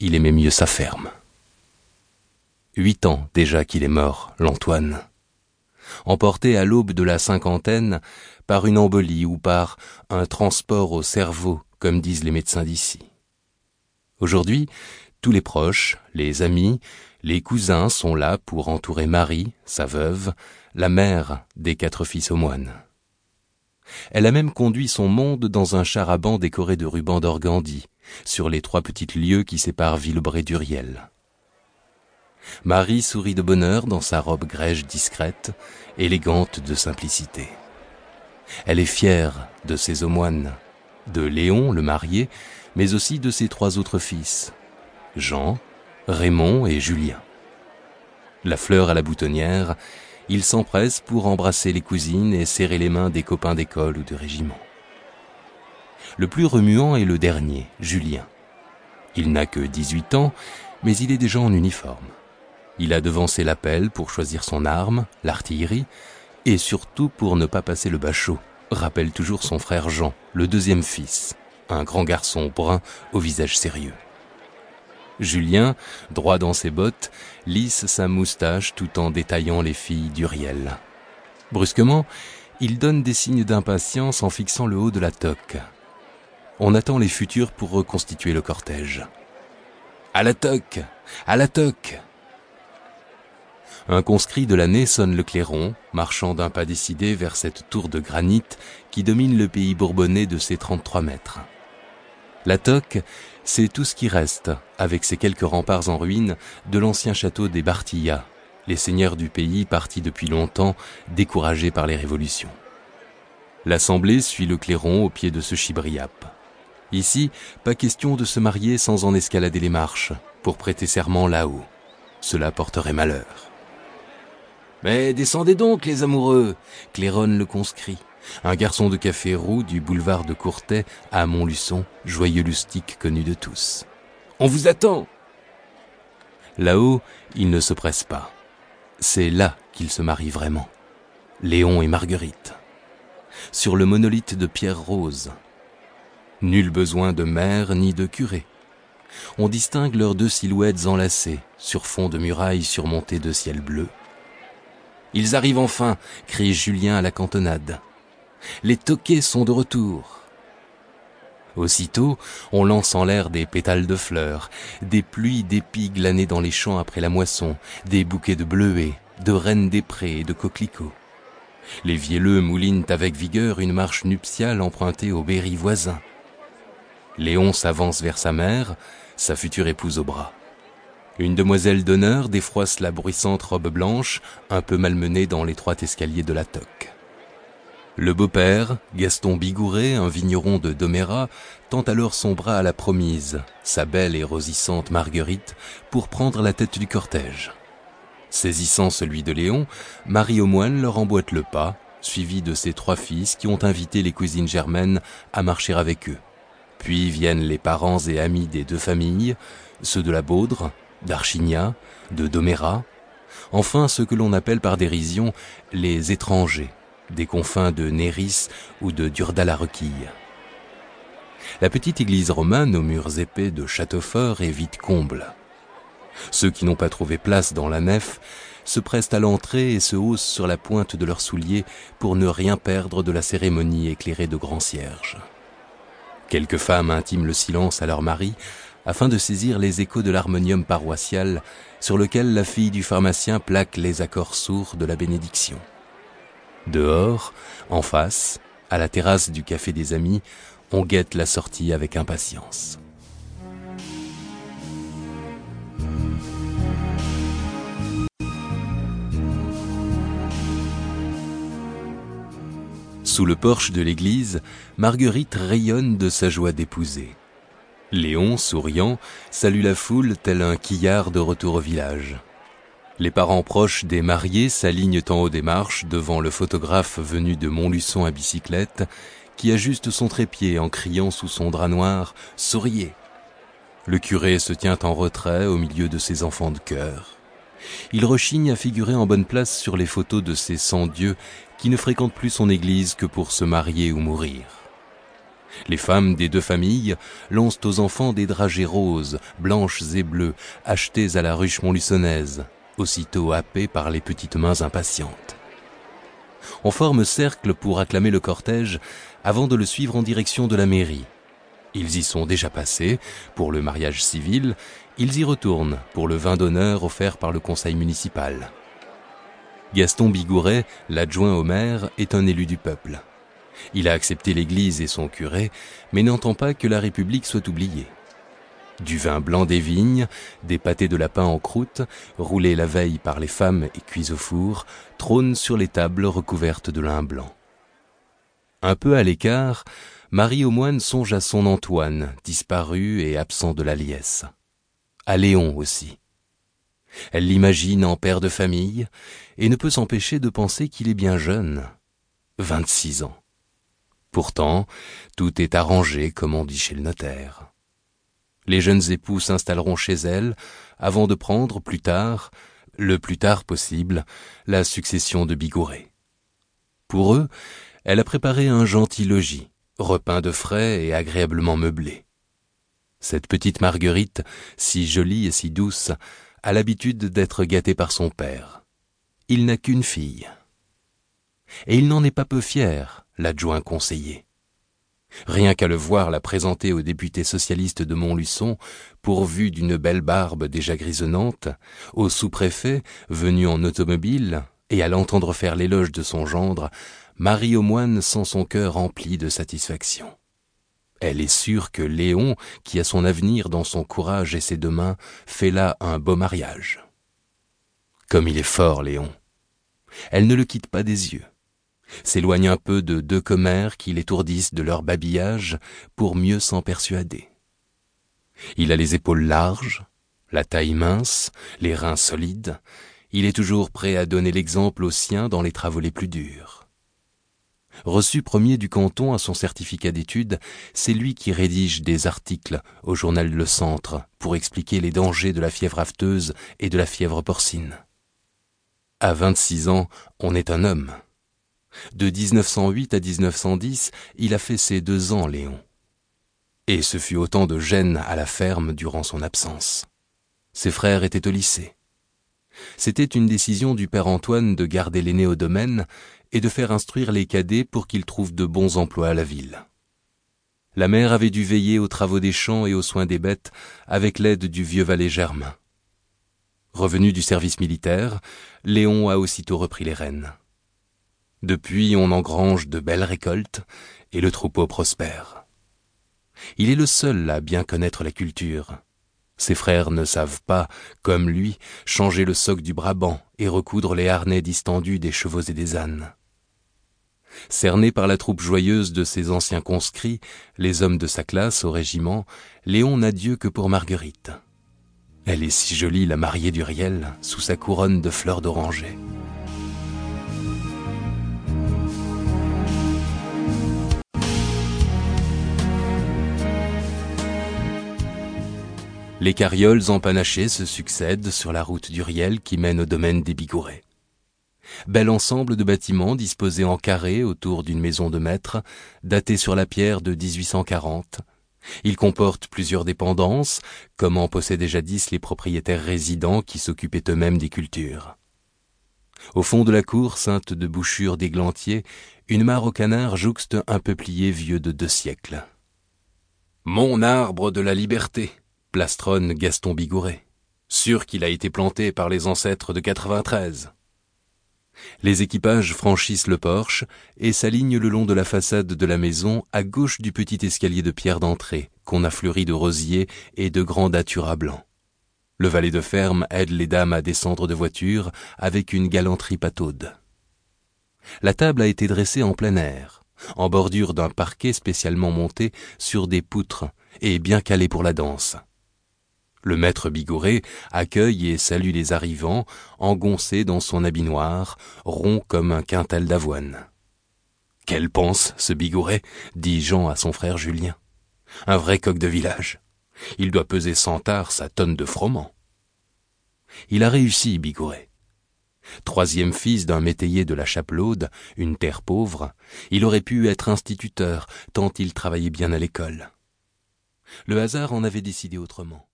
il aimait mieux sa ferme. Huit ans déjà qu'il est mort, l'Antoine. Emporté à l'aube de la cinquantaine par une embolie ou par un transport au cerveau, comme disent les médecins d'ici. Aujourd'hui, tous les proches, les amis, les cousins sont là pour entourer Marie, sa veuve, la mère des quatre fils aux moines. Elle a même conduit son monde dans un char décoré de rubans d'organdi, sur les trois petites lieues qui séparent Villebré d'Uriel. Marie sourit de bonheur dans sa robe grège discrète, élégante de simplicité. Elle est fière de ses aumônes, de Léon, le marié, mais aussi de ses trois autres fils, Jean, Raymond et Julien. La fleur à la boutonnière, il s'empresse pour embrasser les cousines et serrer les mains des copains d'école ou de régiment. Le plus remuant est le dernier, Julien. Il n'a que 18 ans, mais il est déjà en uniforme. Il a devancé l'appel pour choisir son arme, l'artillerie, et surtout pour ne pas passer le bachot, rappelle toujours son frère Jean, le deuxième fils, un grand garçon brun au visage sérieux. Julien, droit dans ses bottes, lisse sa moustache tout en détaillant les filles d'Uriel. Brusquement, il donne des signes d'impatience en fixant le haut de la toque. On attend les futurs pour reconstituer le cortège. À la toque À la toque Un conscrit de l'année sonne le clairon, marchant d'un pas décidé vers cette tour de granit qui domine le pays bourbonnais de ses 33 mètres. La toque, c'est tout ce qui reste, avec ses quelques remparts en ruine, de l'ancien château des Bartillas, les seigneurs du pays partis depuis longtemps, découragés par les révolutions. L'assemblée suit le clairon au pied de ce chibriap. Ici, pas question de se marier sans en escalader les marches, pour prêter serment là-haut. Cela porterait malheur. Mais descendez donc, les amoureux, claironne le conscrit. Un garçon de café roux du boulevard de Courtet à Montluçon, joyeux lustique connu de tous. On vous attend Là-haut, il ne se presse pas. C'est là qu'il se marie vraiment. Léon et Marguerite. Sur le monolithe de pierre rose. Nul besoin de mère ni de curé. On distingue leurs deux silhouettes enlacées sur fond de murailles surmontées de ciel bleu. Ils arrivent enfin, crie Julien à la cantonade. Les toquets sont de retour. Aussitôt, on lance en l'air des pétales de fleurs, des pluies d'épis glanés dans les champs après la moisson, des bouquets de bleuets, de reines des prés et de coquelicots. Les vielleux moulinent avec vigueur une marche nuptiale empruntée au berry voisin. Léon s'avance vers sa mère, sa future épouse au bras. Une demoiselle d'honneur défroisse la bruissante robe blanche, un peu malmenée dans l'étroit escalier de la toque. Le beau-père, Gaston Bigouret, un vigneron de Domérat, tend alors son bras à la promise, sa belle et rosissante Marguerite, pour prendre la tête du cortège. Saisissant celui de Léon, Marie moine leur emboîte le pas, suivi de ses trois fils qui ont invité les cousines germaines à marcher avec eux. Puis viennent les parents et amis des deux familles, ceux de la Baudre, d'Archignat, de Domérat, enfin ceux que l'on appelle par dérision les étrangers, des confins de Néris ou de Durda-la-Requille. La petite église romane aux murs épais de Châteaufort est vite comble. Ceux qui n'ont pas trouvé place dans la nef se pressent à l'entrée et se haussent sur la pointe de leurs souliers pour ne rien perdre de la cérémonie éclairée de grands cierges. Quelques femmes intiment le silence à leur mari afin de saisir les échos de l'harmonium paroissial sur lequel la fille du pharmacien plaque les accords sourds de la bénédiction. Dehors, en face, à la terrasse du café des amis, on guette la sortie avec impatience. Sous le porche de l'église, Marguerite rayonne de sa joie d'épouser. Léon, souriant, salue la foule tel un quillard de retour au village. Les parents proches des mariés s'alignent en haut des marches devant le photographe venu de Montluçon à bicyclette, qui ajuste son trépied en criant sous son drap noir « Souriez !» Le curé se tient en retrait au milieu de ses enfants de cœur. Il rechigne à figurer en bonne place sur les photos de ces sans-dieux qui ne fréquentent plus son église que pour se marier ou mourir. Les femmes des deux familles lancent aux enfants des dragées roses, blanches et bleues, achetées à la ruche montluçonnaise, aussitôt happées par les petites mains impatientes. On forme cercle pour acclamer le cortège avant de le suivre en direction de la mairie. Ils y sont déjà passés pour le mariage civil, ils y retournent pour le vin d'honneur offert par le conseil municipal. Gaston Bigouret, l'adjoint au maire, est un élu du peuple. Il a accepté l'Église et son curé, mais n'entend pas que la République soit oubliée. Du vin blanc des vignes, des pâtés de lapin en croûte, roulés la veille par les femmes et cuits au four, trônent sur les tables recouvertes de lin blanc. Un peu à l'écart, Marie aux moines songe à son Antoine, disparu et absent de la liesse. À Léon aussi. Elle l'imagine en père de famille et ne peut s'empêcher de penser qu'il est bien jeune. Vingt-six ans. Pourtant, tout est arrangé comme on dit chez le notaire. Les jeunes époux s'installeront chez elle avant de prendre plus tard, le plus tard possible, la succession de Bigouret. Pour eux, elle a préparé un gentil logis, repeint de frais et agréablement meublé. Cette petite Marguerite, si jolie et si douce, a l'habitude d'être gâtée par son père. Il n'a qu'une fille. Et il n'en est pas peu fier, l'adjoint conseiller. Rien qu'à le voir la présenter au député socialiste de Montluçon, pourvu d'une belle barbe déjà grisonnante, au sous-préfet, venu en automobile, et à l'entendre faire l'éloge de son gendre, Marie Aumoine sent son cœur rempli de satisfaction. Elle est sûre que Léon, qui a son avenir dans son courage et ses deux mains, fait là un beau mariage. Comme il est fort, Léon. Elle ne le quitte pas des yeux s'éloigne un peu de deux commères qui l'étourdissent de leur babillage pour mieux s'en persuader. Il a les épaules larges, la taille mince, les reins solides, il est toujours prêt à donner l'exemple aux siens dans les travaux les plus durs. Reçu premier du canton à son certificat d'études, c'est lui qui rédige des articles au journal Le Centre pour expliquer les dangers de la fièvre afteuse et de la fièvre porcine. À vingt-six ans, on est un homme. De 1908 à 1910, il a fait ses deux ans, Léon. Et ce fut autant de gêne à la ferme durant son absence. Ses frères étaient au lycée. C'était une décision du père Antoine de garder l'aîné au domaine et de faire instruire les cadets pour qu'ils trouvent de bons emplois à la ville. La mère avait dû veiller aux travaux des champs et aux soins des bêtes avec l'aide du vieux valet Germain. Revenu du service militaire, Léon a aussitôt repris les rênes. Depuis, on engrange de belles récoltes et le troupeau prospère. Il est le seul à bien connaître la culture. Ses frères ne savent pas, comme lui, changer le soc du Brabant et recoudre les harnais distendus des chevaux et des ânes. Cerné par la troupe joyeuse de ses anciens conscrits, les hommes de sa classe au régiment, Léon n'a Dieu que pour Marguerite. Elle est si jolie, la mariée d'Uriel, sous sa couronne de fleurs d'oranger. Les carrioles empanachées se succèdent sur la route d'Uriel qui mène au domaine des Bigourets. Bel ensemble de bâtiments disposés en carré autour d'une maison de maître, datée sur la pierre de 1840. Il comporte plusieurs dépendances, comme en possédaient jadis les propriétaires résidents qui s'occupaient eux-mêmes des cultures. Au fond de la cour ceinte de bouchures d'églantiers, une mare au canard jouxte un peuplier vieux de deux siècles. Mon arbre de la liberté, plastronne Gaston Bigouret, sûr qu'il a été planté par les ancêtres de 93. Les équipages franchissent le porche et s'alignent le long de la façade de la maison à gauche du petit escalier de pierre d'entrée qu'on a fleuri de rosiers et de grands datura blancs. Le valet de ferme aide les dames à descendre de voiture avec une galanterie pataude. La table a été dressée en plein air, en bordure d'un parquet spécialement monté sur des poutres et bien calé pour la danse. Le maître Bigouret accueille et salue les arrivants, engoncé dans son habit noir, rond comme un quintal d'avoine. Quelle pense, ce Bigouret dit Jean à son frère Julien. Un vrai coq de village. Il doit peser cent tard sa tonne de froment. Il a réussi, Bigouret. Troisième fils d'un métayer de la Chapelaude, une terre pauvre, il aurait pu être instituteur, tant il travaillait bien à l'école. Le hasard en avait décidé autrement.